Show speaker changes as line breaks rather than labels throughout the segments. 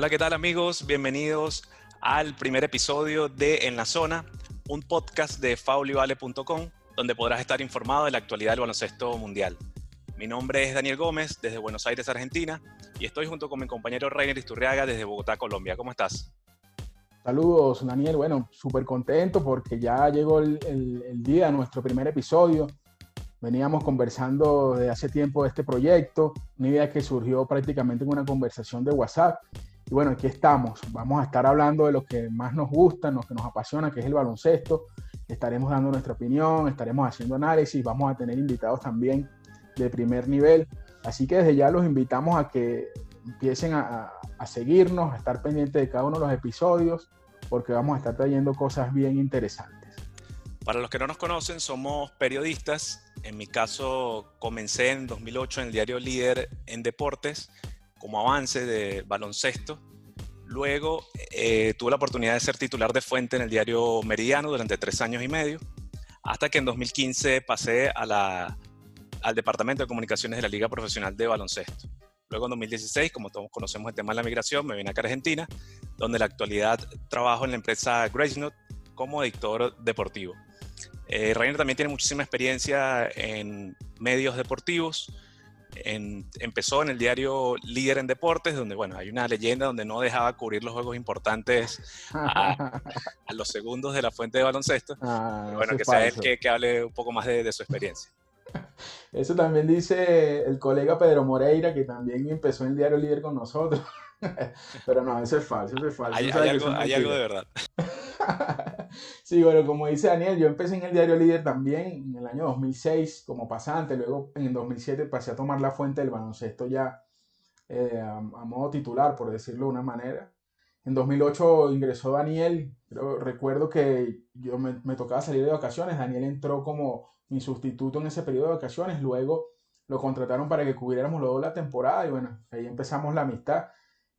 Hola, ¿qué tal amigos? Bienvenidos al primer episodio de En la Zona, un podcast de faulivale.com donde podrás estar informado de la actualidad del baloncesto mundial. Mi nombre es Daniel Gómez, desde Buenos Aires, Argentina, y estoy junto con mi compañero Reiner Isturriaga desde Bogotá, Colombia. ¿Cómo estás?
Saludos, Daniel. Bueno, súper contento porque ya llegó el, día de nuestro primer episodio. Veníamos conversando de hace tiempo de este proyecto, una idea que surgió prácticamente en una conversación de WhatsApp. Y bueno, aquí estamos. Vamos a estar hablando de lo que más nos gusta, lo que nos apasiona, que es el baloncesto. Estaremos dando nuestra opinión, estaremos haciendo análisis, vamos a tener invitados también de primer nivel. Así que desde ya los invitamos a que empiecen a, seguirnos, a estar pendientes de cada uno de los episodios, porque vamos a estar trayendo cosas bien interesantes.
Para los que no nos conocen, somos periodistas en mi caso, comencé en 2008 en el diario Líder en Deportes como avance de baloncesto. Luego eh, tuve la oportunidad de ser titular de fuente en el diario Meridiano durante tres años y medio, hasta que en 2015 pasé a la, al Departamento de Comunicaciones de la Liga Profesional de Baloncesto. Luego en 2016, como todos conocemos el tema de la migración, me vine acá a Argentina, donde en la actualidad trabajo en la empresa Gracenote como editor deportivo. Eh, Rainer también tiene muchísima experiencia en medios deportivos. Empezó en el diario Líder en Deportes, donde bueno, hay una leyenda donde no dejaba cubrir los juegos importantes a, los segundos de la fuente de baloncesto. Ah, bueno, que sea él que, hable un poco más de, su experiencia.
Eso también dice el colega Pedro Moreira, que también empezó en el diario Líder con nosotros. Pero no, eso es falso, eso es falso.
Hay, algo, hay algo de verdad.
sí, bueno, como dice Daniel, yo empecé en el diario Líder también en el año 2006 como pasante, luego en el 2007 pasé a tomar la fuente del baloncesto ya eh, a, modo titular, por decirlo de una manera. En 2008 ingresó Daniel, pero recuerdo que yo me, me tocaba salir de vacaciones, Daniel entró como mi sustituto en ese periodo de vacaciones, luego lo contrataron para que cubriéramos luego la temporada y bueno, ahí empezamos la amistad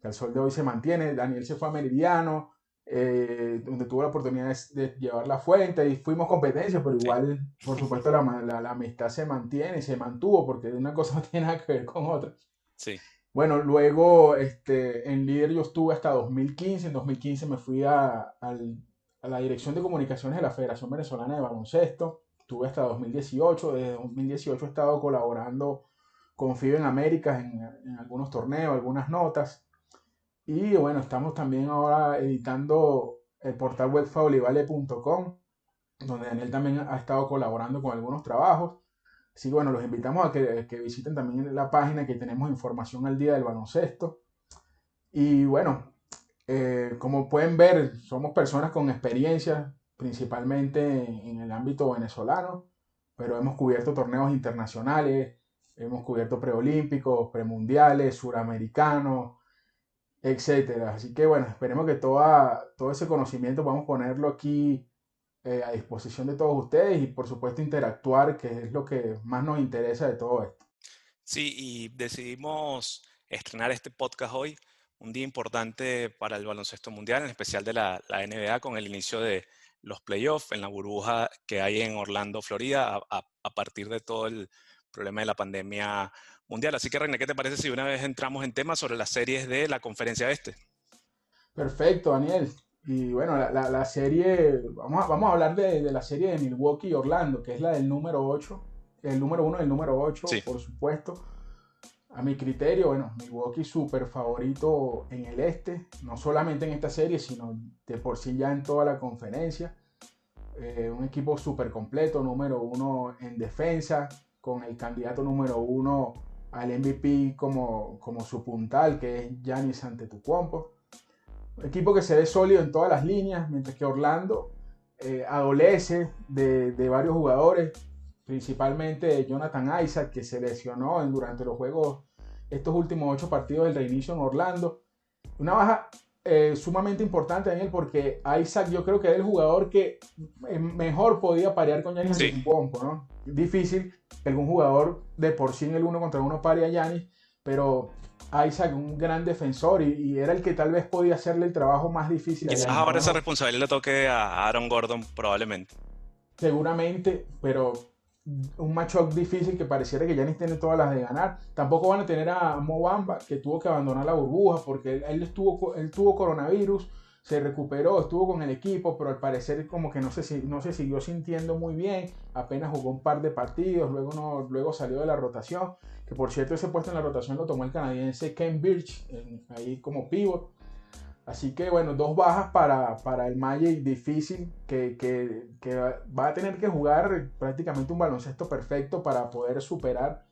al sol de hoy se mantiene. Daniel se fue a Meridiano, eh, donde tuvo la oportunidad de, llevar la fuente y fuimos competencia, pero igual, por supuesto, la, la, amistad se mantiene, se mantuvo, porque una cosa no tiene nada que ver con otra.
Sí.
Bueno, luego este, en líder yo estuve hasta 2015, en 2015 me fui a, a, la Dirección de Comunicaciones de la Federación Venezolana de Baloncesto, estuve hasta 2018, desde 2018 he estado colaborando con FIBE en Américas en, en algunos torneos, algunas notas, y bueno, estamos también ahora editando el portal web faulivale.com, donde Daniel también ha estado colaborando con algunos trabajos. Así que bueno, los invitamos a que, visiten también la página que tenemos información al día del baloncesto. Y bueno, eh, como pueden ver, somos personas con experiencia, principalmente en el ámbito venezolano, pero hemos cubierto torneos internacionales, hemos cubierto preolímpicos, premundiales, suramericanos, etcétera. Así que bueno, esperemos que toda, todo ese conocimiento a ponerlo aquí eh, a disposición de todos ustedes y por supuesto interactuar, que es lo que más nos interesa de todo esto.
Sí, y decidimos estrenar este podcast hoy, un día importante para el baloncesto mundial, en especial de la, la NBA, con el inicio de los playoffs en la burbuja que hay en Orlando, Florida, a partir de todo el problema de la pandemia mundial. Así que, René, ¿qué te parece si una vez entramos en temas sobre las series de la conferencia este?
Perfecto, Daniel. Y bueno, la, serie, vamos a, vamos a hablar de, la serie de Milwaukee y Orlando, que es la del número 8, el número 1 y el número 8, por supuesto. A mi criterio, bueno, Milwaukee súper favorito en el este, no solamente en esta serie, sino de por sí ya en toda la conferencia. Eh, un equipo súper completo, número 1 en defensa, con el candidato número 1 al MVP como, como su puntal, que es Giannis Antetokounmpo. Un equipo que se ve sólido en todas las líneas, mientras que Orlando eh, adolece de, de, varios jugadores, principalmente Jonathan Isaac, que se lesionó durante los juegos, estos últimos ocho partidos del reinicio en Orlando. Una baja eh, sumamente importante, Daniel, porque Isaac yo creo que es el jugador que eh, mejor podía parear con Giannis sí. ¿no? Difícil que algún jugador de por sí en el uno contra uno pare a Giannis, pero Isaac, un gran defensor, y, era el que tal vez podía hacerle el trabajo más difícil.
Quizás ahora esa responsabilidad le toque a Aaron Gordon, probablemente.
Seguramente, pero un matchup difícil que pareciera que Yanis tiene todas las de ganar. Tampoco van a tener a Mobamba, que tuvo que abandonar la burbuja porque él, estuvo, él tuvo coronavirus, se recuperó, estuvo con el equipo, pero al parecer como que no se, no se siguió sintiendo muy bien. Apenas jugó un par de partidos, luego, no, luego salió de la rotación. Que por cierto, ese puesto en la rotación lo tomó el canadiense Ken Birch, ahí como pivot. Así que bueno, dos bajas para, para el Magic difícil que, que, que, va a tener que jugar prácticamente un baloncesto perfecto para poder superar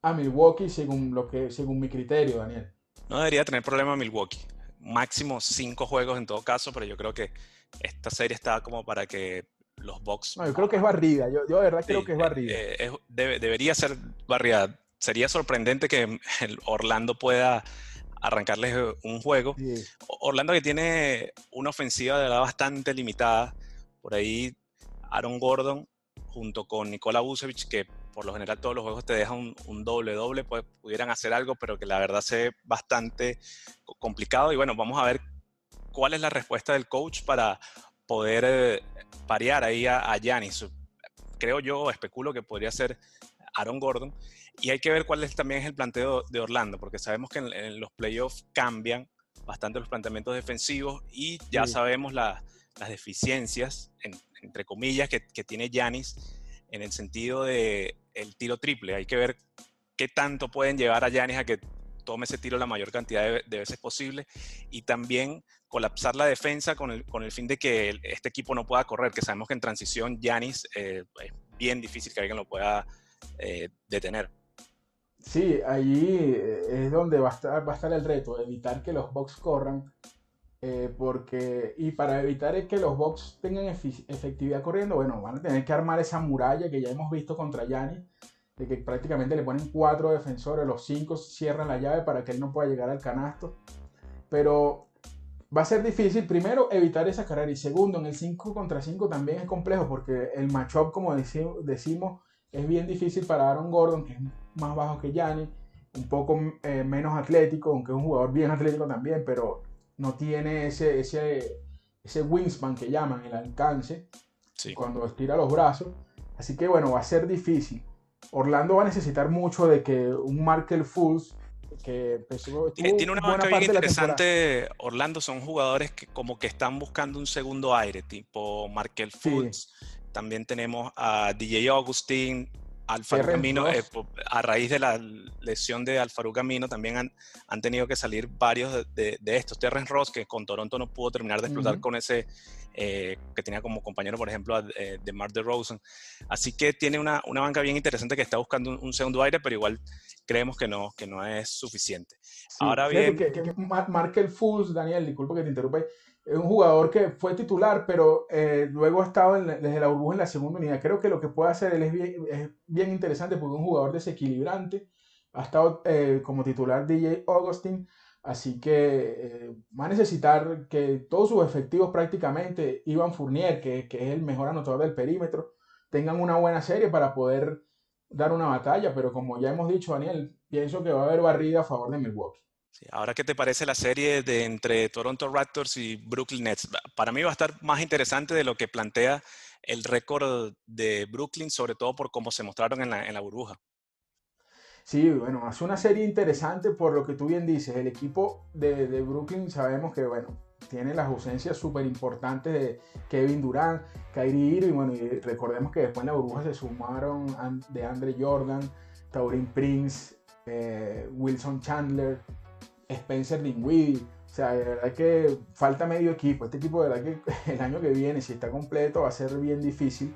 a Milwaukee según, lo que, según mi criterio, Daniel.
No debería tener problema Milwaukee. Máximo cinco juegos en todo caso, pero yo creo que esta serie está como para que los Bucks...
No, yo creo que es barrida. Yo, yo de verdad creo que es barrida.
Eh, debería ser barrida. Sería sorprendente que el Orlando pueda arrancarles eh, un juego. Orlando que tiene una ofensiva de verdad bastante limitada. Por ahí Aaron Gordon junto con Nikola Vucevic, que por lo general todos los juegos te dejan un, doble doble, pues pudieran hacer algo, pero que la verdad se ve bastante complicado. Y bueno, vamos a ver cuál es la respuesta del coach para poder eh, parear ahí a Yanis. Creo yo, especulo que podría ser Aaron Gordon. Y hay que ver cuál es, también es el planteo de Orlando, porque sabemos que en, los playoffs cambian bastante los planteamientos defensivos y ya sabemos las deficiencias, entre comillas, que, tiene Yanis en el sentido de el tiro triple. Hay que ver qué tanto pueden llevar a Yanis a que tome ese tiro la mayor cantidad de, veces posible y también colapsar la defensa con el, con el fin de que este equipo no pueda correr, que sabemos que en transición Yanis eh, es bien difícil que alguien lo pueda eh, detener.
Sí, ahí eh, es donde va a estar, el reto, evitar que los box corran. Eh, porque, y para evitar que los box tengan efectividad corriendo, bueno, van a tener que armar esa muralla que ya hemos visto contra Yanni, de que prácticamente le ponen cuatro defensores, los cinco cierran la llave para que él no pueda llegar al canasto. Pero va a ser difícil, primero, evitar esa carrera, y segundo, en el 5 contra 5 también es complejo, porque el matchup, como decimos, es bien difícil para Aaron Gordon, que es más bajo que Yanni, un poco eh, menos atlético, aunque es un jugador bien atlético también, pero no tiene ese, ese, ese wingspan que llaman, el alcance, cuando estira los brazos. Así que bueno, va a ser difícil. Orlando va a necesitar mucho de que un Markel Fultz que
pues, tiene, una marca bien interesante Orlando son jugadores que como que están buscando un segundo aire tipo Markel Fultz también tenemos a DJ Augustin, Alfaro Camino, eh, a raíz de la lesión de Alfaro Camino, también han, han, tenido que salir varios de, estos. Terrence Ross, que con Toronto no pudo terminar de explotar con ese, eh, que tenía como compañero, por ejemplo, eh, de Mark DeRozan. Así que tiene una, una, banca bien interesante que está buscando un, segundo aire, pero igual creemos que no, que no es suficiente.
Ahora bien... Que, que, Markel Fools, Daniel, disculpa que te interrumpa, es un jugador que fue titular, pero eh, luego ha estado desde la burbuja en la segunda unidad. Creo que lo que puede hacer él es bien, es bien interesante porque es un jugador desequilibrante. Ha estado eh, como titular DJ Augustin, así que eh, va a necesitar que todos sus efectivos prácticamente, Ivan Fournier, que, que, es el mejor anotador del perímetro, tengan una buena serie para poder dar una batalla. Pero como ya hemos dicho, Daniel, pienso que va a haber barrida a favor de Milwaukee
ahora, ¿qué te parece la serie de entre Toronto Raptors y Brooklyn Nets? Para mí va a estar más interesante de lo que plantea el récord de Brooklyn, sobre todo por cómo se mostraron en la, burbuja.
Sí, bueno, es una serie interesante por lo que tú bien dices. El equipo de, Brooklyn sabemos que, bueno, tiene las ausencias súper importantes de Kevin Durant, Kyrie Irving, bueno, y recordemos que después en la burbuja se sumaron de Andre Jordan, Taurin Prince, eh, Wilson Chandler, Spencer Dinwiddie. O sea, de verdad que falta medio equipo. Este equipo, de verdad que el año que viene, si está completo, va a ser bien difícil.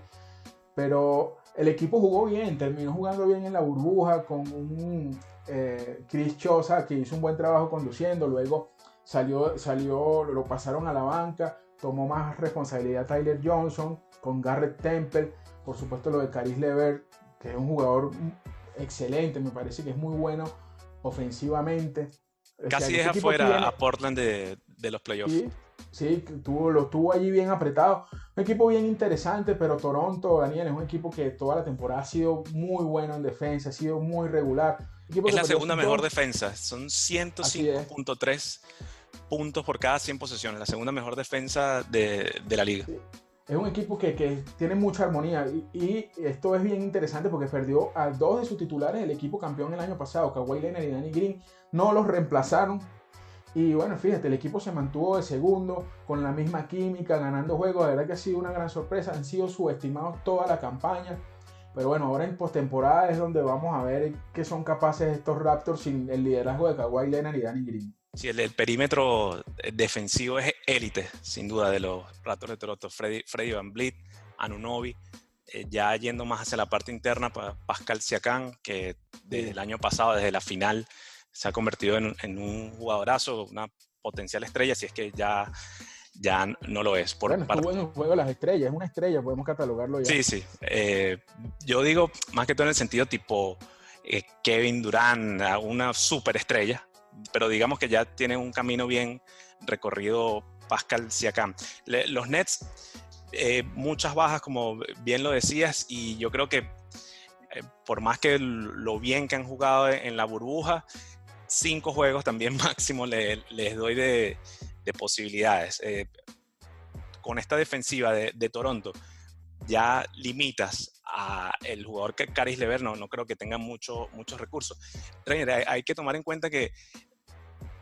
Pero el equipo jugó bien, terminó jugando bien en la burbuja con un eh, Chris Chosa que hizo un buen trabajo conduciendo. Luego salió, salió, lo pasaron a la banca. Tomó más responsabilidad Tyler Johnson con Garrett Temple. Por supuesto, lo de Caris Lever, que es un jugador excelente, me parece que es muy bueno ofensivamente.
Casi deja fuera a Portland de, los playoffs.
Sí, tuvo, lo tuvo allí bien apretado. Un equipo bien interesante, pero Toronto, Daniel, es un equipo que toda la temporada ha sido muy bueno en defensa, ha sido muy regular.
es la segunda mejor defensa, son 105.3 puntos por cada 100 posesiones, la segunda mejor defensa de, la liga.
es un equipo que, que tiene mucha armonía y, esto es bien interesante porque perdió a dos de sus titulares del equipo campeón el año pasado, Kawhi Leonard y Danny Green, no los reemplazaron y bueno, fíjate, el equipo se mantuvo de segundo, con la misma química, ganando juegos. La verdad que ha sido una gran sorpresa. Han sido subestimados toda la campaña. Pero bueno, ahora en postemporada es donde vamos a ver qué son capaces estos Raptors sin el liderazgo de Kawhi Leonard y Danny Green.
Sí, el, perímetro defensivo es élite, sin duda, de los Raptors de Toronto. Freddy, Freddy Van Vliet, Anunobi, eh, ya yendo más hacia la parte interna, Pascal Siakam, que desde el año pasado, desde la final, se ha convertido en, un jugadorazo, una potencial estrella, si es que ya, ya no lo es.
Por bueno, parte... bueno juego las estrellas, es una estrella, podemos catalogarlo ya.
Sí, sí. Eh, yo digo más que todo en el sentido tipo eh, Kevin Durant, una superestrella, pero digamos que ya tiene un camino bien recorrido Pascal Siakam. los Nets, eh, muchas bajas, como bien lo decías, y yo creo que por más que lo bien que han jugado en la burbuja, cinco juegos también máximo les doy de, posibilidades. Eh, con esta defensiva de, Toronto, ya limitas a el jugador que Caris Lever, no, creo que tenga mucho, muchos recursos. hay, que tomar en cuenta que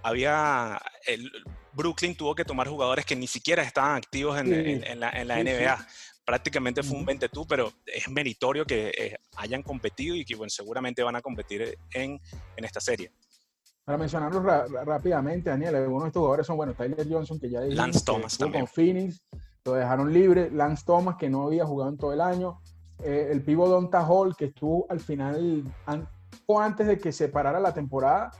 había, el, Brooklyn tuvo que tomar jugadores que ni siquiera estaban activos en, la, NBA. Prácticamente fue un 20 tú, pero es meritorio que eh, hayan competido y que bueno, seguramente van a competir en, en esta serie.
Para mencionarlos rápidamente, Daniel, algunos de estos jugadores son, bueno, Tyler Johnson, que ya
dijimos, Lance Thomas también.
con Phoenix, lo dejaron libre, Lance Thomas, que no había jugado en todo el año, eh, el pivo Donta Hall, que estuvo al final, o antes de que se parara la temporada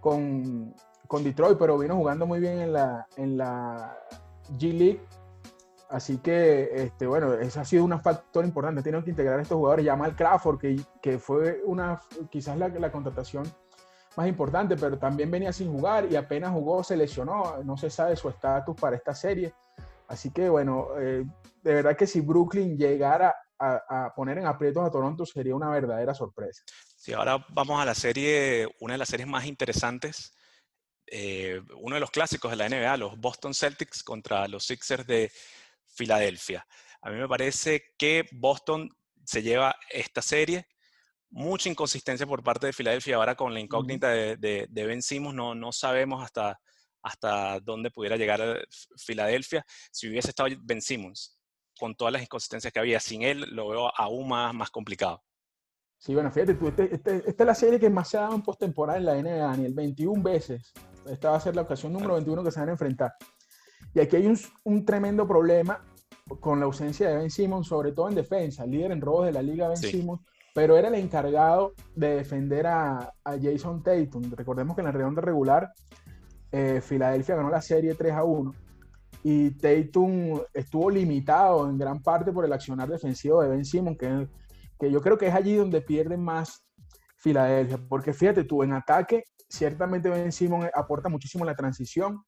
con, con Detroit, pero vino jugando muy bien en la, en la G League, Así que, este, bueno, eso ha sido un factor importante. Tienen que integrar a estos jugadores. Jamal Crawford, que, que fue una, quizás la, la contratación más importante, pero también venía sin jugar y apenas jugó se lesionó, no se sabe su estatus para esta serie. Así que bueno, eh, de verdad que si Brooklyn llegara a, poner en aprietos a Toronto sería una verdadera sorpresa.
Sí, ahora vamos a la serie, una de las series más interesantes, eh, uno de los clásicos de la NBA, los Boston Celtics contra los Sixers de Filadelfia. A mí me parece que Boston se lleva esta serie mucha inconsistencia por parte de Filadelfia. Ahora con la incógnita de, de, Ben Simmons, no, no sabemos hasta, hasta dónde pudiera llegar eh, Filadelfia. Si hubiese estado Ben Simmons, con todas las inconsistencias que había, sin él lo veo aún más, más complicado.
Sí, bueno, fíjate tú, este, este, esta es la serie que más se ha dado en postemporada en la NBA, el 21 veces. Esta va a ser la ocasión número 21 que se van a enfrentar. Y aquí hay un, un tremendo problema con la ausencia de Ben Simmons, sobre todo en defensa, líder en robos de la liga Ben Simmons pero era el encargado de defender a, Jason Tatum. Recordemos que en la redonda regular, eh, Filadelfia ganó la serie 3 a 1 y Tatum estuvo limitado en gran parte por el accionar defensivo de Ben Simmons, que, que yo creo que es allí donde pierden más Filadelfia, porque fíjate tú, en ataque, ciertamente Ben Simmons aporta muchísimo en la transición,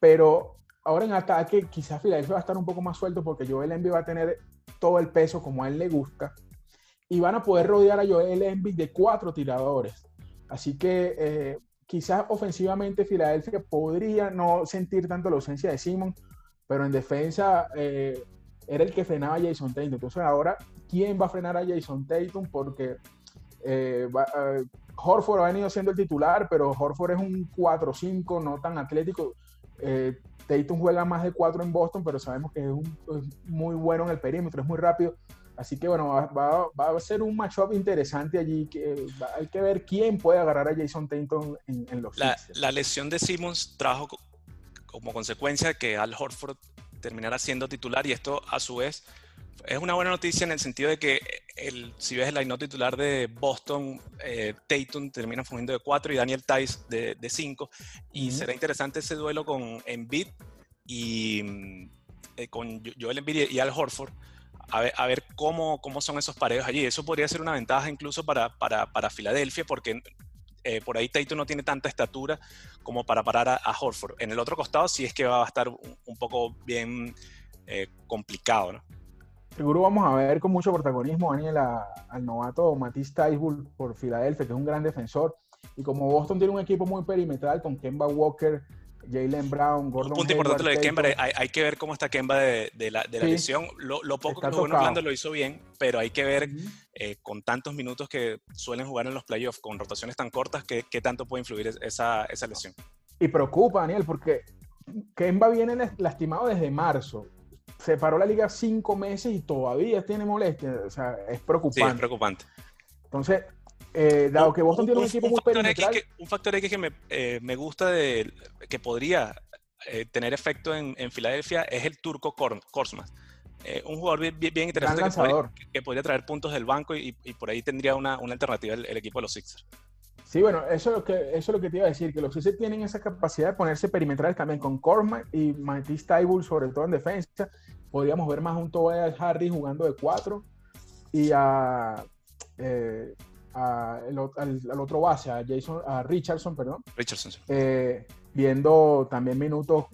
pero ahora en ataque quizás Filadelfia va a estar un poco más suelto porque Joel Embiid va a tener todo el peso como a él le gusta y van a poder rodear a Joel Embiid de cuatro tiradores. Así que eh, quizás ofensivamente Filadelfia podría no sentir tanto la ausencia de Simon, pero en defensa eh, era el que frenaba a Jason Tatum. Entonces ahora, ¿quién va a frenar a Jason Tatum? Porque eh, Horford ha venido siendo el titular, pero Horford es un 4-5, no tan atlético. Tatum juega más de 4 en Boston, pero sabemos que es, es, muy bueno en el perímetro, es muy rápido. Así que bueno, va, a ser un matchup interesante allí. Que hay que ver quién puede agarrar a Jason Tatum en, los
la, la, lesión de Simmons trajo como consecuencia que Al Horford terminara siendo titular y esto a su vez es una buena noticia en el sentido de que el, si ves el line titular de Boston, eh, Tatum termina fungiendo de 4 y Daniel Tice de 5 y será interesante ese duelo con Embiid y mm, eh, con Joel Embiid y Al Horford a ver, cómo, cómo, son esos pareos allí. Eso podría ser una ventaja incluso para, para, para Filadelfia, porque eh, por ahí Taito no tiene tanta estatura como para parar a, Horford. En el otro costado sí es que va a estar un, poco bien eh, complicado, ¿no?
Seguro vamos a ver con mucho protagonismo, Daniel, al novato Matisse Taisbull por Filadelfia, que es un gran defensor. Y como Boston tiene un equipo muy perimetral con Kemba Walker, Jalen Brown, Gordon
Un punto importante lo de Kemba, hay, que ver cómo está Kemba de, la, de la lesión. Lo, poco que jugó en Orlando lo hizo bien, pero hay que ver eh, con tantos minutos que suelen jugar en los playoffs, con rotaciones tan cortas, qué, tanto puede influir esa, esa lesión.
Y preocupa, Daniel, porque Kemba viene lastimado desde marzo. Se paró la liga cinco meses y todavía tiene molestias. O sea, es preocupante. Sí,
es preocupante.
Entonces, eh, dado que Boston tiene un, equipo muy perimetral...
un factor X que me, eh, me gusta de, que podría eh, tener efecto en, en, Filadelfia es el turco Korsmas. un jugador bien, bien interesante que podría, traer puntos del banco y, y por ahí tendría una, una alternativa el, equipo de los Sixers.
Sí, bueno, eso es, lo que, eso es lo que te iba a decir, que los Sixers tienen esa capacidad de ponerse perimetrales también con Korsmas y Matisse Taibul, sobre todo en defensa. Podríamos ver más un Tobias Harry jugando de cuatro y a al, otro base, a Jason, a Richardson, perdón.
Richardson.
Eh, viendo también minutos,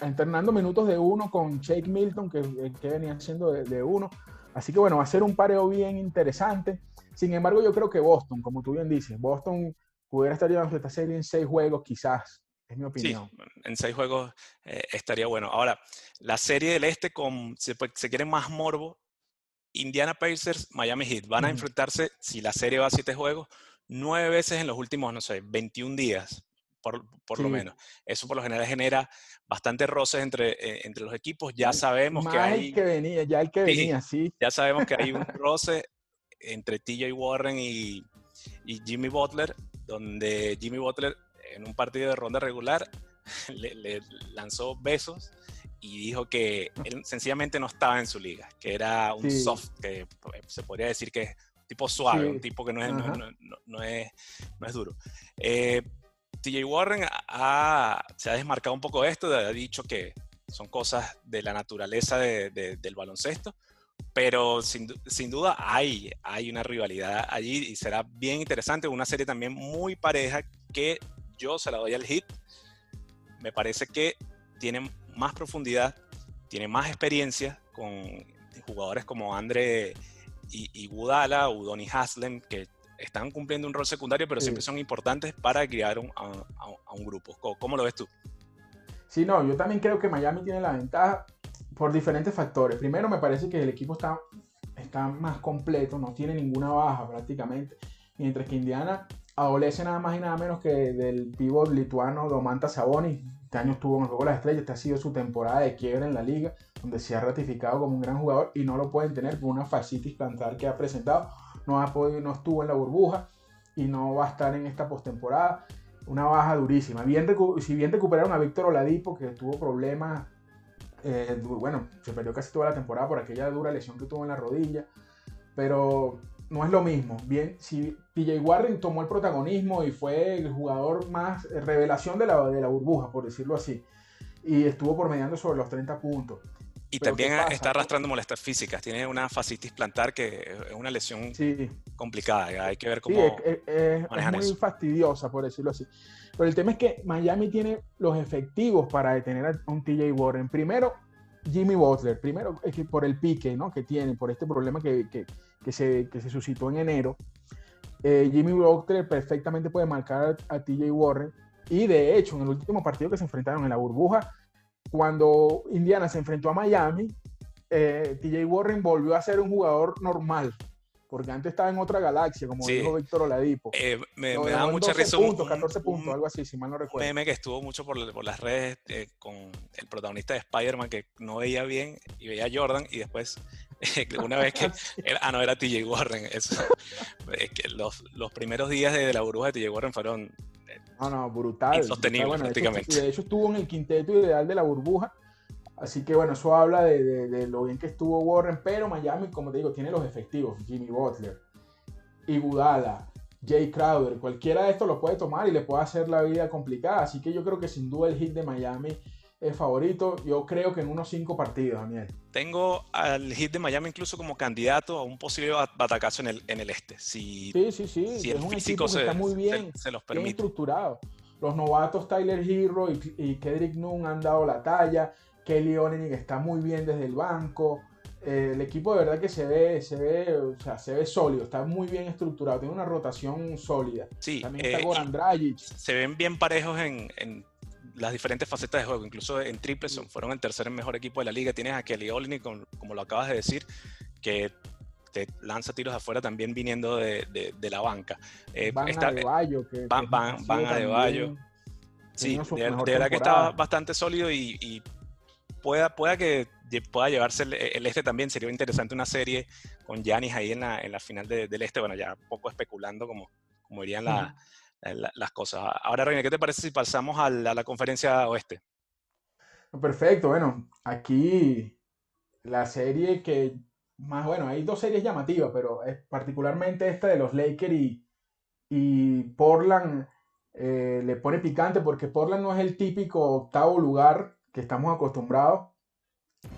alternando minutos de uno con Jake Milton, que, que venía siendo de, uno. Así que bueno, va a ser un pareo bien interesante. Sin embargo, yo creo que Boston, como tú bien dices, Boston pudiera estar llevando esta serie en seis juegos, quizás. Es mi opinión.
Sí, en seis juegos eh, estaría bueno. Ahora, la serie del este, con, se, se quiere más morbo, Indiana Pacers, Miami Heat van a enfrentarse, si la serie va a siete juegos, nueve veces en los últimos, no sé, 21 días, por, lo menos. Eso por lo general genera bastante roces entre, eh, entre los equipos. Ya sabemos que hay...
que venía, ya el que venía, sí.
Ya sabemos que hay un roce entre TJ Warren y, Jimmy Butler, donde Jimmy Butler en un partido de ronda regular le lanzó besos y dijo que él sencillamente no estaba en su liga, que era un soft, que se podría decir que es tipo suave, un tipo que no es, no, es, no es, duro. Eh, TJ Warren se ha desmarcado un poco de esto, ha dicho que son cosas de la naturaleza del baloncesto, pero sin, sin, duda hay, hay una rivalidad allí y será bien interesante, una serie también muy pareja que yo se la doy al hit. Me parece que tienen más profundidad, tiene más experiencia con jugadores como Andre y, y Gudala, Udoni Haslem, que están cumpliendo un rol secundario, pero siempre son importantes para guiar a, un grupo. ¿Cómo, lo ves tú?
Sí, no, yo también creo que Miami tiene la ventaja por diferentes factores. Primero, me parece que el equipo está, está más completo, no tiene ninguna baja prácticamente, mientras que Indiana adolece nada más y nada menos que del pivot lituano Domantas Sabonis, este año estuvo en el Juego de las Estrellas, esta ha sido su temporada de quiebra en la liga, donde se ha ratificado como un gran jugador y no lo pueden tener por una fascitis plantar que ha presentado. No, ha podido, no estuvo en la burbuja y no va a estar en esta postemporada. Una baja durísima. Si bien recuperaron a Víctor Oladipo, que tuvo problemas, eh, bueno, se perdió casi toda la temporada por aquella dura lesión que tuvo en la rodilla, pero no es lo mismo. Bien, si PJ Warren tomó el protagonismo y fue el jugador más revelación de la, de la burbuja, por decirlo así, y estuvo por mediando sobre los 30 puntos.
Y también está arrastrando molestias físicas. Tiene una fascitis plantar que es una lesión complicada. Hay que ver cómo.
Sí, es, es, muy fastidiosa, por decirlo así. Pero el tema es que Miami tiene los efectivos para detener a un TJ Warren. Primero, Jimmy Butler. Primero, es que por el pique ¿no? que tiene, por este problema que, que, que se, que se suscitó en enero, eh, Jimmy Butler perfectamente puede marcar a, TJ Warren. Y de hecho, en el último partido que se enfrentaron en la burbuja, cuando Indiana se enfrentó a Miami, eh, TJ Warren volvió a ser un jugador normal porque antes estaba en otra galaxia, como dijo Víctor Oladipo.
Eh, me, me da mucha risa.
puntos, 14 puntos, algo así, si mal no recuerdo.
meme que estuvo mucho por, por las redes eh, con el protagonista de Spider-Man que no veía bien y veía a Jordan y después, una vez que. ah, no, era TJ Warren. Eso, que los, los, primeros días de, la burbuja de TJ Warren fueron.
Eh, no, no, brutal.
Insostenibles prácticamente.
de hecho, estuvo en el quinteto ideal de la burbuja Así que bueno, eso habla de, lo bien que estuvo Warren, pero Miami, como te digo, tiene los efectivos. Jimmy Butler, Iguodala, Jay Crowder, cualquiera de estos lo puede tomar y le puede hacer la vida complicada. Así que yo creo que sin duda el hit de Miami es favorito. Yo creo que en unos cinco partidos, Daniel.
Tengo al hit de Miami incluso como candidato a un posible batacazo en el, en el este. Si,
sí, sí, sí.
Si el físico se, está muy bien, se, los permite.
estructurado. Los novatos Tyler Hero y, y Kedrick Nunn han dado la talla. Kelly Olynyk está muy bien desde el banco. Eh, el equipo de verdad que se ve, se ve, o sea, se ve sólido, está muy bien estructurado, tiene una rotación sólida.
Sí,
También está eh, Goran Dragic.
Se ven bien parejos en, las diferentes facetas de juego, incluso en triple son, fueron el tercer mejor equipo de la liga. Tienes a Kelly Olynyk, como, lo acabas de decir, que te lanza tiros afuera también viniendo de, la banca.
Eh, van a de Bayo, que,
van, van, a de Bayo. Sí, de, verdad que está bastante sólido y, pueda, pueda que pueda llevarse el, este también. Sería interesante una serie con Yanis ahí en la, en la final del este. Bueno, ya poco especulando como, como dirían la, las cosas. Ahora, Reina, ¿qué te parece si pasamos a la, conferencia oeste?
Perfecto, bueno, aquí la serie que más, bueno, hay dos series llamativas, pero particularmente esta de los Lakers y, y Portland eh, le pone picante porque Portland no es el típico octavo lugar que estamos acostumbrados.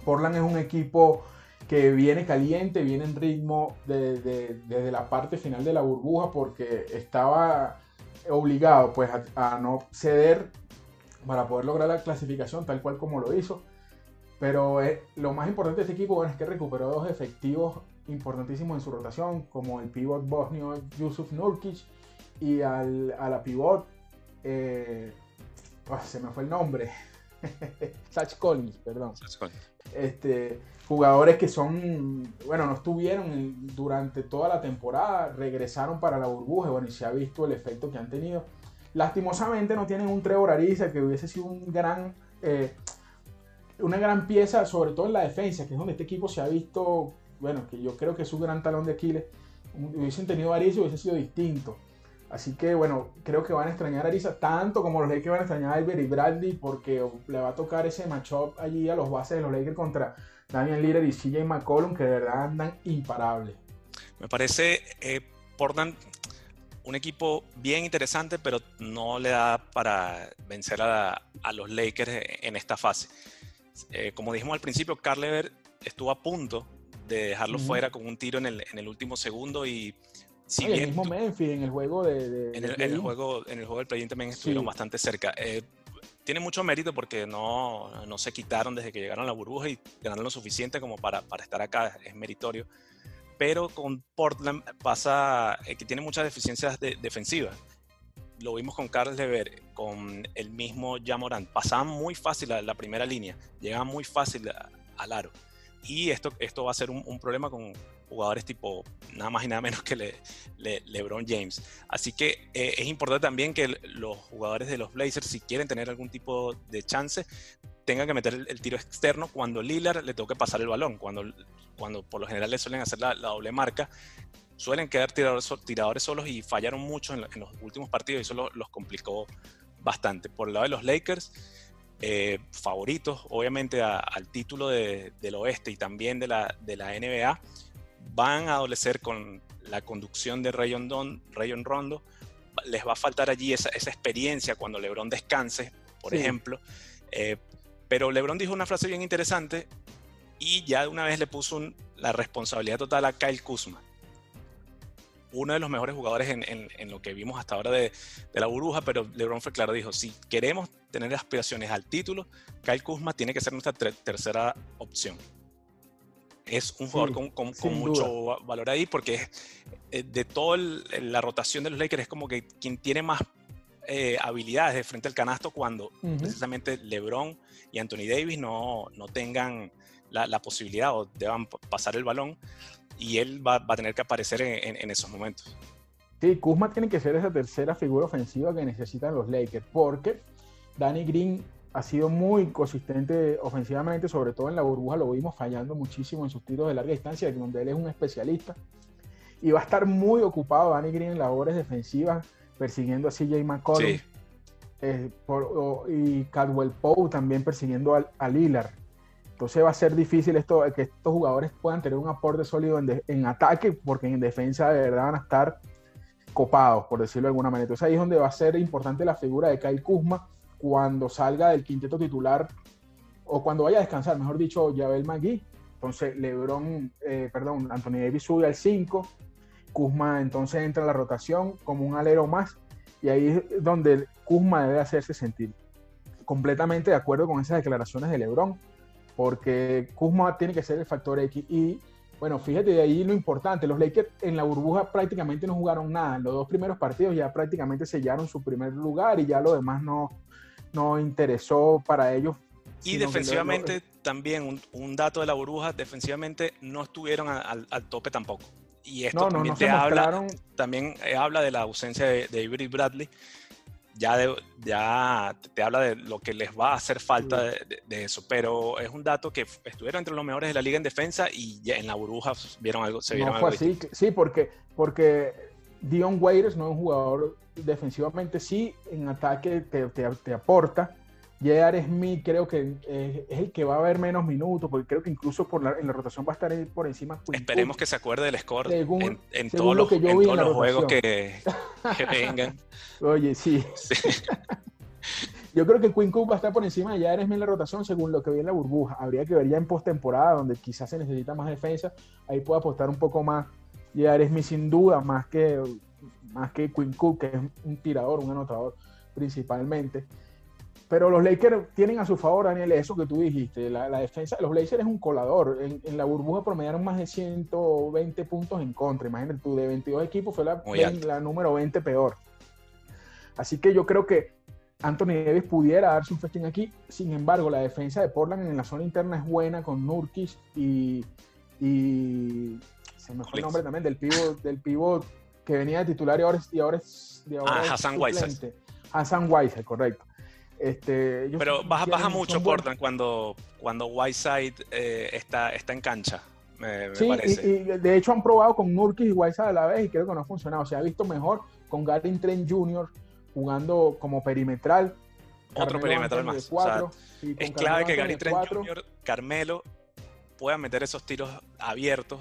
Portland es un equipo que viene caliente, viene en ritmo desde la parte final de la burbuja porque estaba obligado pues a, no ceder para poder lograr la clasificación tal cual como lo hizo. Pero eh, lo más importante de este equipo bueno, es que recuperó dos efectivos importantísimos en su rotación, como el pivot bosnio Yusuf Nurkic y al, a la pivot, eh, ah, se me fue el nombre, Sach Collins, perdón. Este, jugadores que son, bueno, no estuvieron durante toda la temporada, regresaron para la burbuja, bueno, y se ha visto el efecto que han tenido. Lastimosamente no tienen un Trevor Ariza que hubiese sido un gran, eh, una gran pieza, sobre todo en la defensa, que es donde este equipo se ha visto, bueno, que yo creo que es un gran talón de Aquiles. Hubiesen tenido Ariza hubiese sido distinto. Así que bueno, creo que van a extrañar a Arisa tanto como los Lakers van a extrañar a Albert y Bradley porque le va a tocar ese matchup allí a los bases de los Lakers contra Daniel Lillard y CJ McCollum que de verdad andan imparables.
Me parece eh, Portland un equipo bien interesante, pero no le da para vencer a, los Lakers en esta fase. Eh, como dijimos al principio, Carl estuvo a punto de dejarlo fuera con un tiro en el, en el último segundo y
el mismo Memphis en el juego de.
en, el, juego, en el juego del play también estuvieron bastante cerca. Eh, tiene mucho mérito porque no, no, se quitaron desde que llegaron a la burbuja y ganaron lo suficiente como para, para estar acá, es meritorio. Pero con Portland pasa eh, que tiene muchas deficiencias defensivas. Lo vimos con Carlos Lever, con el mismo Jamoran. Pasaban muy fácil la, la primera línea, llegaban muy fácil al aro. Y esto, esto va a ser un, un problema con, jugadores tipo nada más y nada menos que LeBron James. Así que eh, es importante también que los jugadores de los Blazers, si quieren tener algún tipo de chance, tengan que meter el, tiro externo cuando Lillard le toque pasar el balón, cuando, cuando por lo general le suelen hacer la, doble marca. Suelen quedar tiradores, tiradores solos y fallaron mucho en, los últimos partidos y eso los complicó bastante. Por el lado de los Lakers, eh, favoritos, obviamente, al título del oeste y también de la, de la NBA, van a adolecer con la conducción de Rayon, Don, Rayon Rondo, les va a faltar allí esa, experiencia cuando LeBron descanse, por ejemplo. Eh, pero LeBron dijo una frase bien interesante y ya de una vez le puso la responsabilidad total a Kyle Kuzma. Uno de los mejores jugadores en, lo que vimos hasta ahora de, la burbuja, pero LeBron fue claro, dijo, si queremos tener aspiraciones al título, Kyle Kuzma tiene que ser nuestra tercera opción es un jugador con, mucho valor ahí porque eh, de toda la rotación de los Lakers es como que quien tiene más eh, habilidades de frente al canasto cuando precisamente LeBron y Anthony Davis no, no tengan la, posibilidad o deban pasar el balón y él va, a tener que aparecer en, en, esos momentos.
Sí, Kuzma tiene que ser esa tercera figura ofensiva que necesitan los Lakers porque Danny Green ha sido muy consistente ofensivamente, sobre todo en la burbuja lo vimos fallando muchísimo en sus tiros de larga distancia, donde él es un especialista. Y va a estar muy ocupado Danny Green en labores defensivas, persiguiendo a CJ McCollum. Eh, y Cadwell Poe también persiguiendo a, Lillard. Entonces va a ser difícil esto, que estos jugadores puedan tener un aporte sólido en, en, ataque, porque en defensa de verdad van a estar copados, por decirlo de alguna manera. Entonces ahí es donde va a ser importante la figura de Kyle Kuzma, cuando salga del quinteto titular o cuando vaya a descansar, mejor dicho, Yabel Magui. Entonces, LeBron, eh, perdón, Anthony Davis sube al 5, Kuzma entonces entra a la rotación como un alero más y ahí es donde Kuzma debe hacerse sentir. Completamente de acuerdo con esas declaraciones de LeBron, porque Kuzma tiene que ser el factor X y bueno, fíjate de ahí lo importante, los Lakers en la burbuja prácticamente no jugaron nada, en los dos primeros partidos ya prácticamente sellaron su primer lugar y ya lo demás no, no interesó para ellos.
Y defensivamente también, un, dato de la burbuja, defensivamente no estuvieron al, tope tampoco. Y esto también, te habla, también eh, habla de la ausencia de, de Avery Bradley, ya, ya te habla de lo que les va a hacer falta de, eso, pero es un dato que estuvieron entre los mejores de la liga en defensa y ya en la burbuja vieron algo, se vieron
algo así, sí, porque, porque Dion Waiters no es un jugador defensivamente, sí, en ataque te, te, aporta. J.R. Smith creo que es, el que va a haber menos minutos, porque creo que incluso por en la rotación va a estar por encima.
Esperemos que se acuerde del score en, todos los, juegos que, que vengan.
Oye, sí. Yo creo que Quinn Cook va a estar por encima de Jair en la rotación según lo que vi en la burbuja. Habría que ver ya en postemporada, donde quizás se necesita más defensa. Ahí puede apostar un poco más Jair Smith sin duda, más que, más que Quinn Cook, que es un tirador, un anotador principalmente. Pero los Lakers tienen a su favor, Daniel, eso que tú dijiste. La, defensa de los Lakers es un colador. En, la burbuja promediaron más de 120 puntos en contra. Imagínate tú, de 22 equipos fue la, la número 20 peor. Así que yo creo que Anthony Davis pudiera darse un festín aquí. Sin embargo, la defensa de Portland en la zona interna es buena con Nurkic y, y se me fue el nombre también del pivot, del pivot que venía de titular y ahora es, y ahora es,
ah, Hassan Whiteside.
Hassan Whiteside, correcto. Este,
Pero baja, baja mucho Portland cuando, cuando Whiteside eh, está, está en cancha. Me,
sí, parece. Y, de hecho han probado con Nurkic y Whiteside a la vez y creo que no ha funcionado. Se ha visto mejor con Gary Trent Jr jugando como perimetral.
Otro perimetral más. es clave que Gary Trent Jr., Carmelo, puedan meter esos tiros abiertos.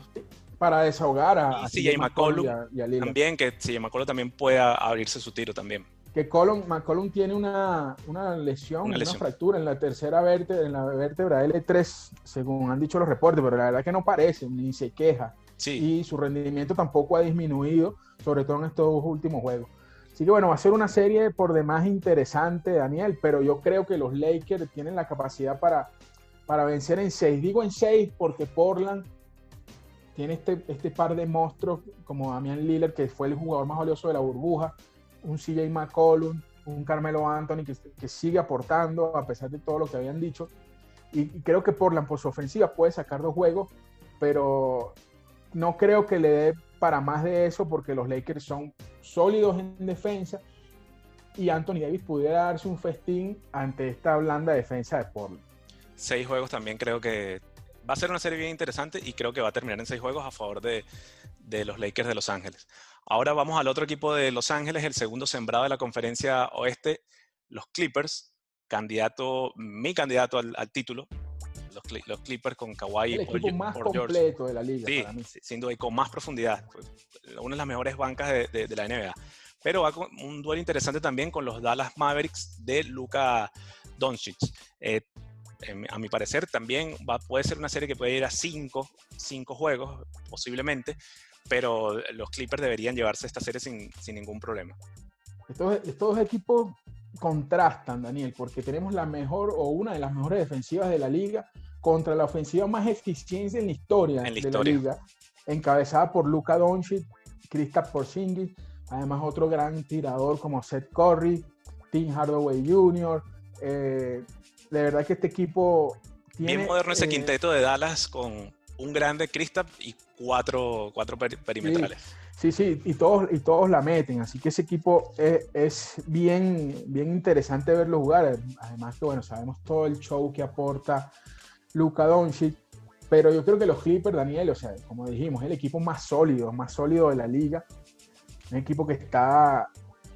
Para desahogar a,
y CJ McCollum también, que CJ McCollum también pueda abrirse su tiro también.
Que McCollum tiene una, una, lesión, una, fractura en la tercera vértebra, en la vértebra L3, según han dicho los reportes, pero la verdad que no parece, ni se queja. Y su rendimiento tampoco ha disminuido, sobre todo en estos últimos juegos. Así que bueno, va a ser una serie por demás interesante, Daniel, pero yo creo que los Lakers tienen la capacidad para, para vencer en seis. Digo en seis porque Portland tiene este, este par de monstruos como Damian Lillard, que fue el jugador más valioso de la burbuja, un CJ McCollum, un Carmelo Anthony que, sigue aportando a pesar de todo lo que habían dicho. Y, y creo que Portland por su ofensiva puede sacar dos juegos, pero no creo que le dé para más de eso porque los Lakers son sólidos en defensa y Anthony Davis pudiera darse un festín ante esta blanda defensa de Portland.
Seis juegos también creo que va a ser una serie bien interesante y creo que va a terminar en seis juegos a favor de, los Lakers de Los Ángeles. Ahora vamos al otro equipo de Los Ángeles, el segundo sembrado de la conferencia oeste, los Clippers, candidato, mi candidato al título, los, Clippers con Kawhi
el equipo más completo de la liga
sí, para mí. sin duda y con más profundidad. Una de las mejores bancas de, la NBA pero va con un duelo interesante también con los Dallas Mavericks de Luka Doncic. Eh, a mi parecer también va, puede ser una serie que puede ir a cinco, cinco juegos posiblemente pero los Clippers deberían llevarse esta serie sin, sin ningún problema
estos, estos equipos contrastan, Daniel, porque tenemos la mejor o una de las mejores defensivas de la liga contra la ofensiva más eficiente en la historia, de la liga, encabezada por Luka Doncic, Kristaps Porzingis, además otro gran tirador como Seth Curry, Tim Hardaway Jr. Eh, de verdad que este equipo
tiene... Bien moderno ese eh, quinteto de Dallas con un grande Kristaps y cuatro, cuatro perimetrales.
Sí, sí, y todos, y todos la meten, así que ese equipo es, es, bien, bien interesante verlo jugar. Además que, bueno, sabemos todo el show que aporta Luka Doncic, pero yo creo que los Clippers, Daniel, o sea, como dijimos, es el equipo más sólido, más sólido de la liga. Un equipo que está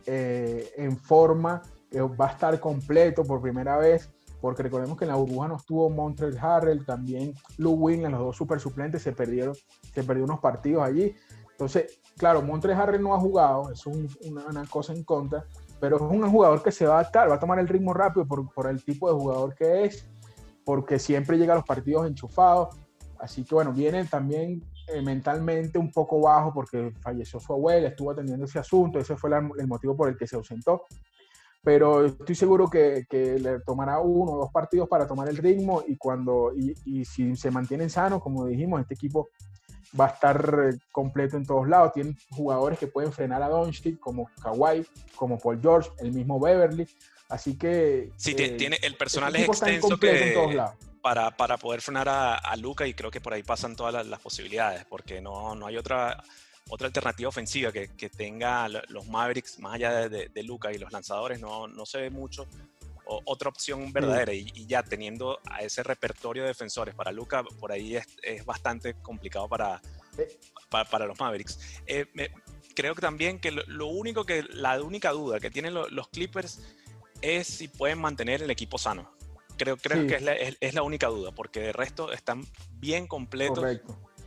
eh, en forma, que va a estar completo por primera vez, porque recordemos que en la burbuja no estuvo Montreal Harrell, también Lou Williams, los dos super suplentes, se perdieron, se perdió unos partidos allí. Entonces, claro, Montreal Harrell no ha jugado, es una, una, cosa en contra, pero es un jugador que se va a adaptar, va a tomar el ritmo rápido por, por el tipo de jugador que es porque siempre llega a los partidos enchufados. Así que bueno, viene también eh, mentalmente un poco bajo porque falleció su abuela, estuvo atendiendo ese asunto, ese fue el motivo por el que se ausentó. Pero estoy seguro que, que, le tomará uno o dos partidos para tomar el ritmo y cuando y, y si se mantienen sanos, como dijimos, este equipo va a estar completo en todos lados. Tienen jugadores que pueden frenar a Doncic, como Kawhi, como Paul George, el mismo Beverly. Así que.
Sí, tiene, el personal es extenso para, para, poder frenar a, a, Luca y creo que por ahí pasan todas las, posibilidades, porque no, no hay otra otra alternativa ofensiva que, que, tenga los Mavericks, más allá de, de, Luca y los lanzadores, no, no se ve mucho otra opción verdadera. Y, ya teniendo a ese repertorio de defensores para Luca, por ahí es, es bastante complicado para, para, los Mavericks. Eh, creo que también que lo, único que, la única duda que tienen los Clippers es si pueden mantener el equipo sano. Creo, creo que es la, es, la, única duda, porque de resto están bien completos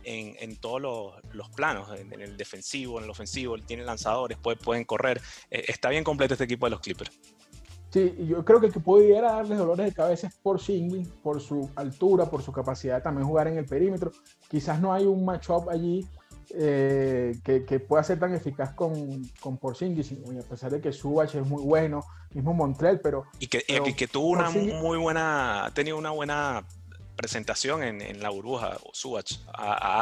en, en, todos los, los planos, en, el defensivo, en el ofensivo, tienen lanzadores, pueden, pueden correr. Eh, está bien completo este equipo de los Clippers.
Sí, yo creo que el que pudiera darles dolores de cabeza es por Singling, por su altura, por su capacidad de también jugar en el perímetro. Quizás no hay un matchup allí eh, que, que, pueda ser tan eficaz con, con Porzingis, a pesar de que Subach es muy bueno, mismo Montreal, pero...
Y que, que tuvo una muy buena, ha tenido una buena presentación en, en la burbuja, Subach.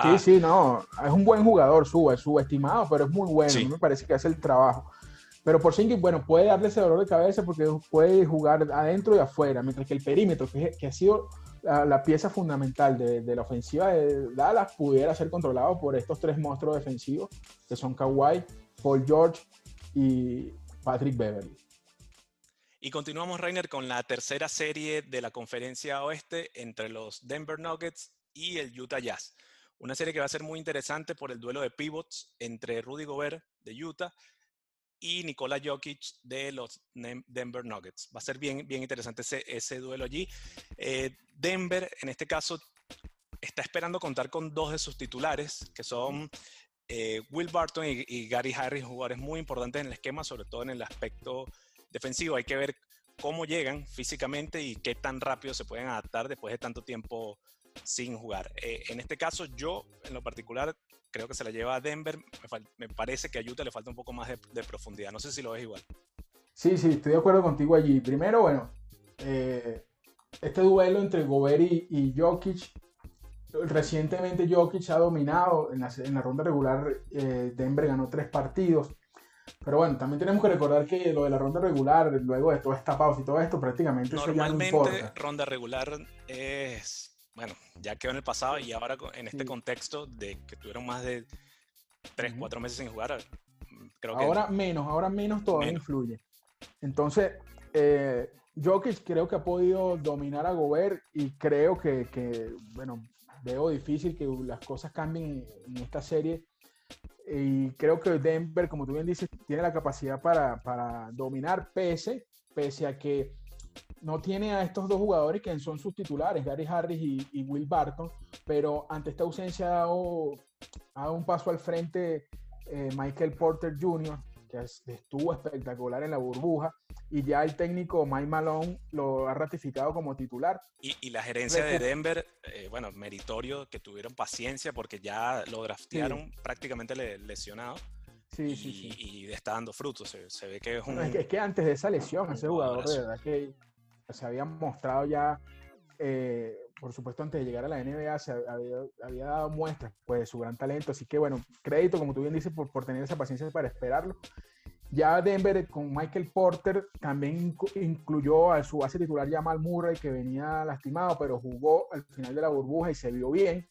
Sí, sí, no, es un buen jugador Subach, subestimado, pero es muy bueno, me parece que hace el trabajo. Pero por Porzingis, bueno, puede darle ese dolor de cabeza porque puede jugar adentro y afuera, mientras que el perímetro, que, que ha sido la, pieza fundamental de, de, la ofensiva de Dallas, pudiera ser controlado por estos tres monstruos defensivos, que son Kawhi, Paul George y Patrick Beverly.
Y continuamos, Rainer, con la tercera serie de la conferencia oeste entre los Denver Nuggets y el Utah Jazz. Una serie que va a ser muy interesante por el duelo de pivots entre Rudy Gobert de Utah y Nikola Jokic de los Denver Nuggets. Va a ser bien, bien interesante ese, ese duelo allí. Eh, Denver, en este caso, está esperando contar con dos de sus titulares, que son eh, Will Barton y, Gary Harris, jugadores muy importantes en el esquema, sobre todo en el aspecto defensivo. Hay que ver cómo llegan físicamente y qué tan rápido se pueden adaptar después de tanto tiempo sin jugar. Eh, en este caso, yo en lo particular creo que se la lleva a Denver. Me, parece que a Utah le falta un poco más de, profundidad. No sé si lo ves igual.
Sí, sí, estoy de acuerdo contigo allí. Primero, bueno, eh, este duelo entre Gobert y, Jokic, recientemente Jokic ha dominado en la, ronda regular. Eh, Denver ganó tres partidos. Pero bueno, también tenemos que recordar que lo de la ronda regular, luego de toda esta pausa y todo esto, prácticamente
Normalmente,
eso ya no importa.
ronda regular es bueno, ya quedó en el pasado y ahora en este contexto de que tuvieron más de 3, 4 meses sin jugar,
creo que... Ahora menos, ahora menos todavía influye. Entonces, eh, Jokic creo que ha podido dominar a Gobert y creo que, que, bueno, veo difícil que las cosas cambien en esta serie. Y creo que Denver, como tú bien dices, tiene la capacidad para, para dominar pese, pese a que no tiene a estos dos jugadores que son sus titulares, Gary Harris y, Will Barton, pero ante esta ausencia ha dado, un paso al frente eh, Michael Porter Jr., que estuvo espectacular en la burbuja, y ya el técnico Mike Malone lo ha ratificado como titular.
Y, la gerencia de Denver, eh, bueno, meritorio, que tuvieron paciencia porque ya lo draftearon prácticamente lesionado. Sí, sí, sí. Y está dando frutos. Se, ve que es un.
es, que, antes de esa lesión, ese jugador de verdad que se había mostrado ya, eh, por supuesto, antes de llegar a la NBA, se había, dado muestras pues, de su gran talento. Así que, bueno, crédito, como tú bien dices, por, por tener esa paciencia para esperarlo. Ya Denver con Michael Porter también incluyó a su base titular Jamal Murray, que venía lastimado, pero jugó al final de la burbuja y se vio bien.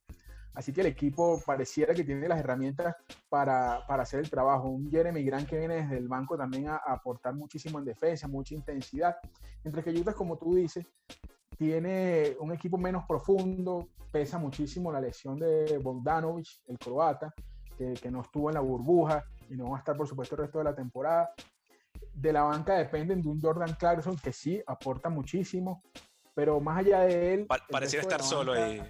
Así que el equipo pareciera que tiene las herramientas para, hacer el trabajo. Un Jeremy Grant que viene desde el banco también a, aportar muchísimo en defensa, mucha intensidad. Mientras que Utah, como tú dices, tiene un equipo menos profundo, pesa muchísimo la lesión de Bogdanovic, el croata, que, que no estuvo en la burbuja y no va a estar, por supuesto, el resto de la temporada. De la banca dependen de un Jordan Clarkson que sí aporta muchísimo, pero más allá de él...
pareciera estar solo ahí,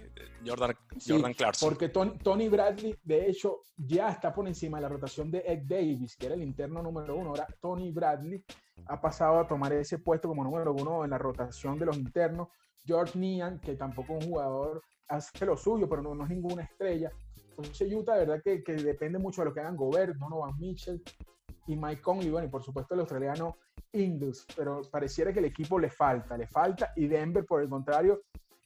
Jordan, Jordan Clarkson.
Porque Tony Bradley, de hecho, ya está por encima de la rotación de Ed Davis, que era el interno número uno. Ahora Tony Bradley ha pasado a tomar ese puesto como número uno en la rotación de los internos. George Nian, que tampoco es un jugador, hace lo suyo, pero no, no es ninguna estrella. Entonces Utah, de verdad que, que, depende mucho de lo que hagan Gobert, Donovan Mitchell y Mike Conley, bueno, y por supuesto el australiano Ingles, pero pareciera que el equipo le falta, le falta, y Denver, por el contrario,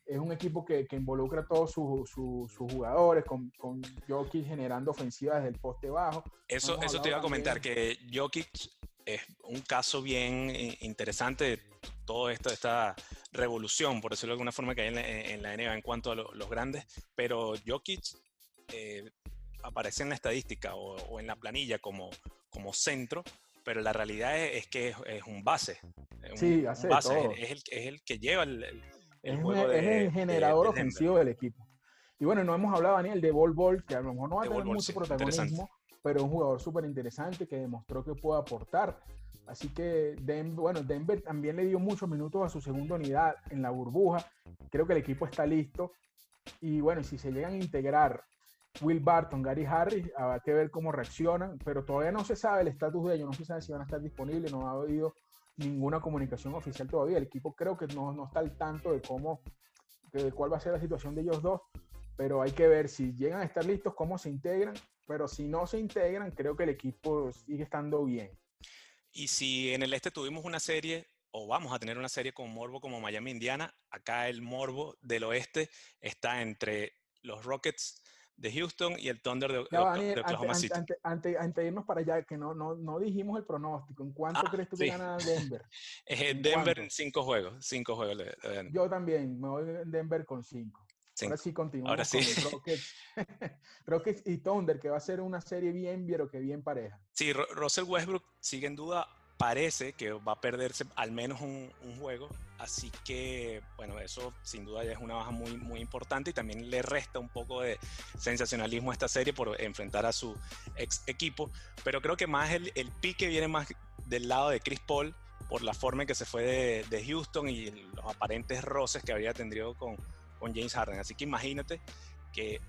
es un equipo que, involucra a todos sus jugadores, con, con Jokic generando ofensivas desde el poste bajo.
Eso, eso te iba a comentar, que Jokic es un caso bien interesante todo esto, esta revolución, por decirlo de alguna forma, que hay en la, NBA en cuanto a los grandes, pero Jokic eh, aparece en la estadística o, en la planilla como, como centro, pero la realidad es, que es, un base.
sí, hace todo.
Es, el, es, el, que lleva el,
el, juego es el generador ofensivo del equipo. Y bueno, no hemos hablado, Daniel, de Bol Bol, que a lo mejor no va a tener mucho protagonismo, pero es un jugador súper interesante que demostró que puede aportar. Así que Denver, bueno, Denver también le dio muchos minutos a su segunda unidad en la burbuja. Creo que el equipo está listo. Y bueno, si se llegan a integrar Will Barton, Gary Harris, habrá que ver cómo reaccionan, pero todavía no se sabe el estatus de ellos, no se sabe si van a estar disponibles, no ha habido ninguna comunicación oficial todavía. El equipo creo que no, no está al tanto de cómo, de cuál va a ser la situación de ellos dos, pero hay que ver si llegan a estar listos, cómo se integran, pero si no se integran, creo que el equipo sigue estando bien.
Y si en el este tuvimos una serie, o vamos a tener una serie con morbo como Miami, Indiana, acá el morbo del oeste está entre los Rockets de Houston y el Thunder de, Oklahoma
City. Antes, de irnos para allá, que no, no, no dijimos el pronóstico, ¿en cuánto ah, crees tú que gana Denver?
¿En Denver en cinco juegos, cinco juegos.
Yo también, me voy en Denver con cinco. Ahora sí continuamos Ahora sí. con Rockets, y Thunder, que va a ser una serie bien, pero que bien pareja.
Sí, Russell Westbrook sigue en duda, parece que va a perderse al menos un, juego, así que bueno, eso sin duda ya es una baja muy, muy importante y también le resta un poco de sensacionalismo a esta serie por enfrentar a su ex equipo, pero creo que más el, el pique viene más del lado de Chris Paul por la forma en que se fue de, de Houston y los aparentes roces que había tenido con, con James Harden. Así que imagínate que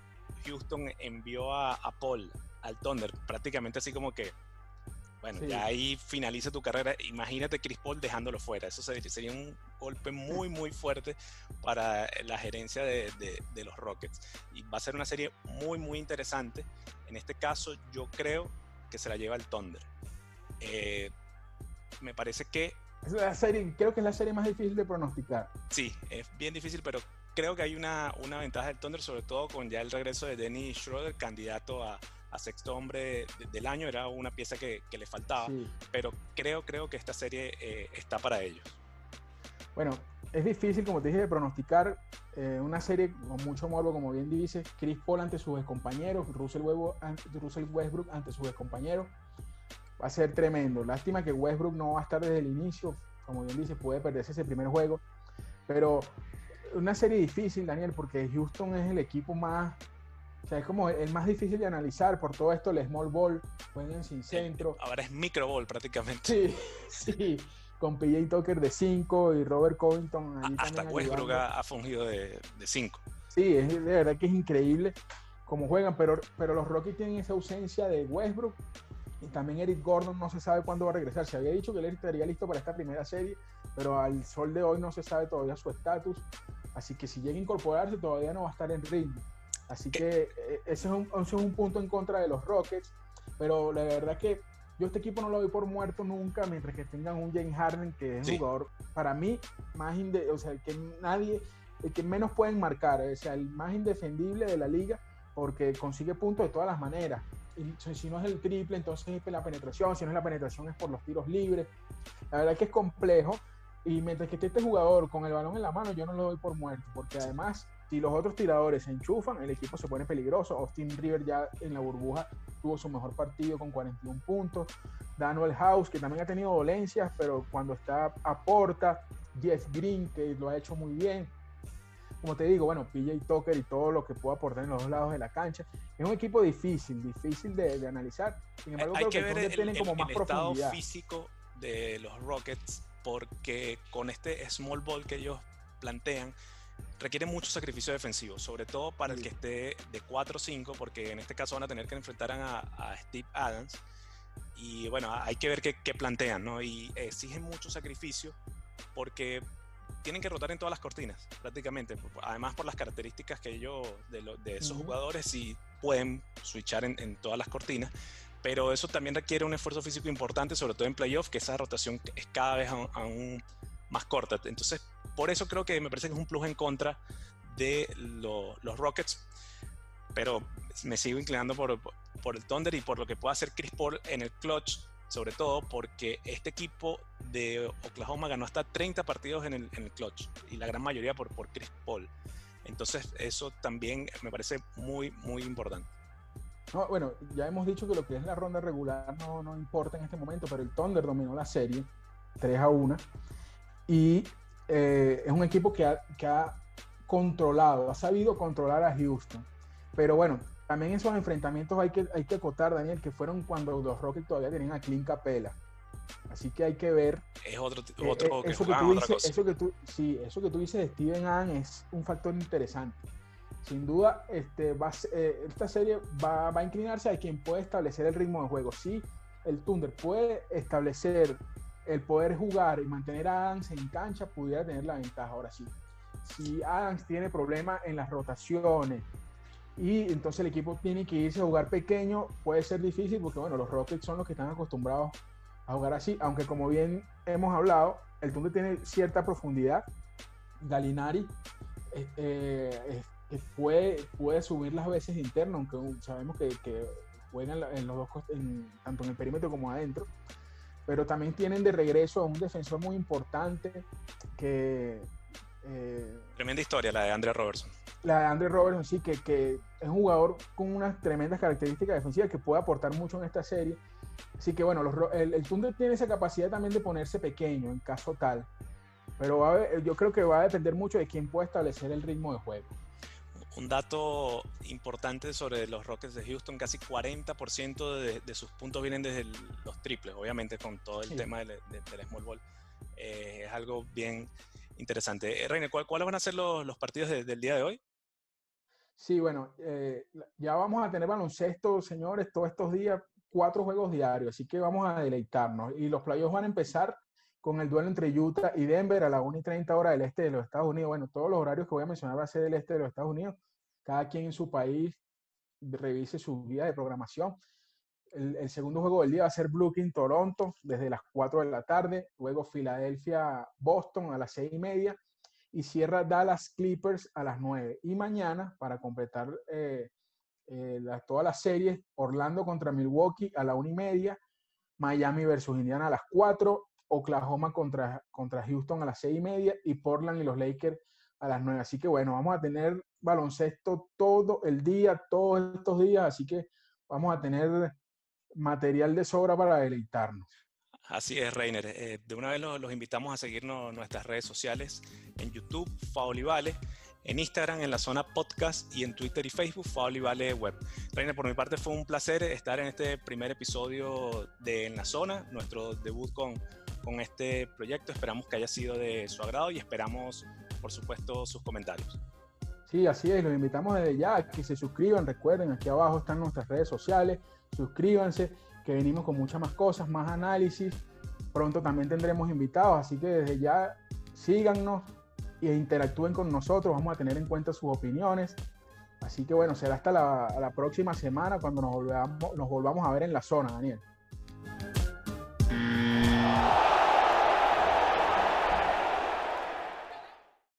Houston envió a, Paul al Thunder prácticamente así como que bueno, ya ahí finaliza tu carrera. Imagínate Chris Paul dejándolo fuera. Eso sería un golpe muy, muy fuerte para la gerencia de, los Rockets. Y va a ser una serie muy, muy interesante. En este caso, yo creo que se la lleva el Thunder. Eh, me parece que.
Es la serie, creo que es la serie más difícil de pronosticar.
Sí, es bien difícil, pero creo que hay una, una ventaja del Thunder, sobre todo con ya el regreso de Dennis Schroeder, candidato a, a sexto hombre del año, era una pieza que, que le faltaba, pero creo, creo que esta serie eh, está para ellos.
Bueno, es difícil, como te dije, de pronosticar eh, una serie con mucho morbo, como bien dice, Chris Paul ante sus compañeros, Russell, Westbrook ante sus compañeros. Va a ser tremendo. Lástima que Westbrook no va a estar desde el inicio, como bien dice, puede perderse ese primer juego, pero una serie difícil, Daniel, porque Houston es el equipo más, o sea, es como el más difícil de analizar por todo esto, el small ball, juegan sin centro.
Ahora es micro ball prácticamente.
Sí, sí, con PJ Tucker de 5 y Robert Covington.
Hasta Westbrook ha, fungido de 5.
Sí, es, de verdad que es increíble cómo juegan, pero, pero los Rockies tienen esa ausencia de Westbrook y también Eric Gordon no se sabe cuándo va a regresar. Se había dicho que él estaría listo para esta primera serie, pero al sol de hoy no se sabe todavía su estatus. Así que si llega a incorporarse, todavía no va a estar en ritmo. Así que eh, ese es, un, es un punto en contra de los Rockets. Pero la verdad que yo este equipo no lo doy por muerto nunca, mientras que tengan un James Harden, que es un jugador, para mí, más o sea, que nadie, el que menos pueden marcar, o sea, el más indefendible de la liga, porque consigue puntos de todas las maneras si no es el triple, entonces es la penetración, si no es la penetración es por los tiros libres. La verdad es que es complejo. Y mientras que esté este jugador con el balón en la mano, yo no lo doy por muerto, porque además, si los otros tiradores se enchufan, el equipo se pone peligroso. Austin River ya en la burbuja tuvo su mejor partido con 41 puntos. Daniel House, que también ha tenido dolencias, pero cuando está aporta. Jeff Green, que lo ha hecho muy bien como te digo, bueno, PJ Tucker y todo lo que puede aportar en los dos lados de la cancha. Es un equipo difícil, difícil de, analizar. Sin embargo,
Hay que, ver el, como más estado físico de los Rockets porque con este small ball que ellos plantean requiere mucho sacrificio defensivo, sobre todo para el que esté de 4-5, porque en este caso van a tener que enfrentar a, Steve Adams. Y bueno, hay que ver qué, qué plantean, ¿no? Y exigen mucho sacrificio porque tienen que rotar en todas las cortinas, prácticamente. Además, por las características que ellos, de, de esos jugadores, sí pueden switchar en, todas las cortinas. Pero eso también requiere un esfuerzo físico importante, sobre todo en playoff, que esa rotación es cada vez aún, más corta. Entonces, por eso creo que me parece que es un plus en contra de los Rockets, pero me sigo inclinando por, por, el Thunder y por lo que pueda hacer Chris Paul en el clutch, sobre todo porque este equipo de Oklahoma ganó hasta 30 partidos en el, en el clutch y la gran mayoría por, por Chris Paul. Entonces eso también me parece muy, muy importante.
No, bueno, ya hemos dicho que lo que es la ronda regular no, no importa en este momento, pero el Thunder dominó la serie 3 a 1 y eh, es un equipo que ha, que ha controlado, ha sabido controlar a Houston. Pero bueno, también esos enfrentamientos hay que, hay que acotar, Daniel, que fueron cuando los Rockets todavía tenían a Clint Capela. Así que hay que ver.
Es otro, eh, otro
que eso, que tú dices, eso que tú Sí, eso que tú dices de Steven Ahn es un factor interesante. Sin duda, este, va, eh, esta serie va, va, a inclinarse a quien puede establecer el ritmo de juego. Si el Thunder puede establecer el poder jugar y mantener a Adams en cancha, pudiera tener la ventaja. Ahora sí, si Adams tiene problemas en las rotaciones y entonces el equipo tiene que irse a jugar pequeño, puede ser difícil porque, bueno, los Rockets son los que están acostumbrados a jugar así, aunque como bien hemos hablado, el Thunder tiene cierta profundidad. Galinari eh, eh, puede, puede subir las veces interno, aunque sabemos que, que juegan en los dos, tanto en el perímetro como adentro pero también tienen de regreso a un defensor muy importante que...
Eh, Tremenda historia la de Andre Robertson.
La de Andre Robertson, sí, que, que, es un jugador con unas tremendas características defensivas que puede aportar mucho en esta serie. Así que bueno, el, el Thunder tiene esa capacidad también de ponerse pequeño en caso tal. Pero yo creo que va a depender mucho de quién puede establecer el ritmo de juego.
Un dato importante sobre los Rockets de Houston, casi 40% de, sus puntos vienen desde los triples, obviamente con todo el tema del, small ball. Eh, es algo bien interesante. Eh, Reine, ¿cuáles van a ser los, partidos del día de hoy?
Sí, bueno, eh, ya vamos a tener baloncesto, señores, todos estos días, cuatro juegos diarios, así que vamos a deleitarnos. Y los playoffs van a empezar con el duelo entre Utah y Denver a las 1 y 30 horas del este de los Estados Unidos. Bueno, todos los horarios que voy a mencionar va a ser del este de los Estados Unidos. Cada quien en su país revise su guía de programación. El, segundo juego del día va a ser Brooklyn-Toronto desde las 4 de la tarde. Luego Filadelfia-Boston a las 6 y media. Y cierra Dallas Clippers a las 9. Y mañana, para completar eh, eh, todas las series, Orlando contra Milwaukee a la 1 y media. Miami versus Indiana a las 4 Oklahoma contra, contra Houston a las seis y media y Portland y los Lakers a las nueve. Así que bueno, vamos a tener baloncesto todo el día, todos estos días, así que vamos a tener material de sobra para deleitarnos.
Así es, Reiner. Eh, de una vez los, invitamos a seguirnos en nuestras redes sociales, en YouTube, Faolivale, en Instagram, en la zona podcast y en Twitter y Facebook, Faolivale Web. Reiner, por mi parte fue un placer estar en este primer episodio de En la Zona, nuestro debut con, con este proyecto. Esperamos que haya sido de su agrado y esperamos, por supuesto, sus comentarios.
Sí, así es, los invitamos desde ya a que se suscriban. Recuerden, aquí abajo están nuestras redes sociales. Suscríbanse, que venimos con muchas más cosas, más análisis. Pronto también tendremos invitados, así que desde ya síganos e interactúen con nosotros. Vamos a tener en cuenta sus opiniones. Así que bueno, será hasta la, la próxima semana cuando nos volvamos, nos volvamos a ver en la zona, Daniel.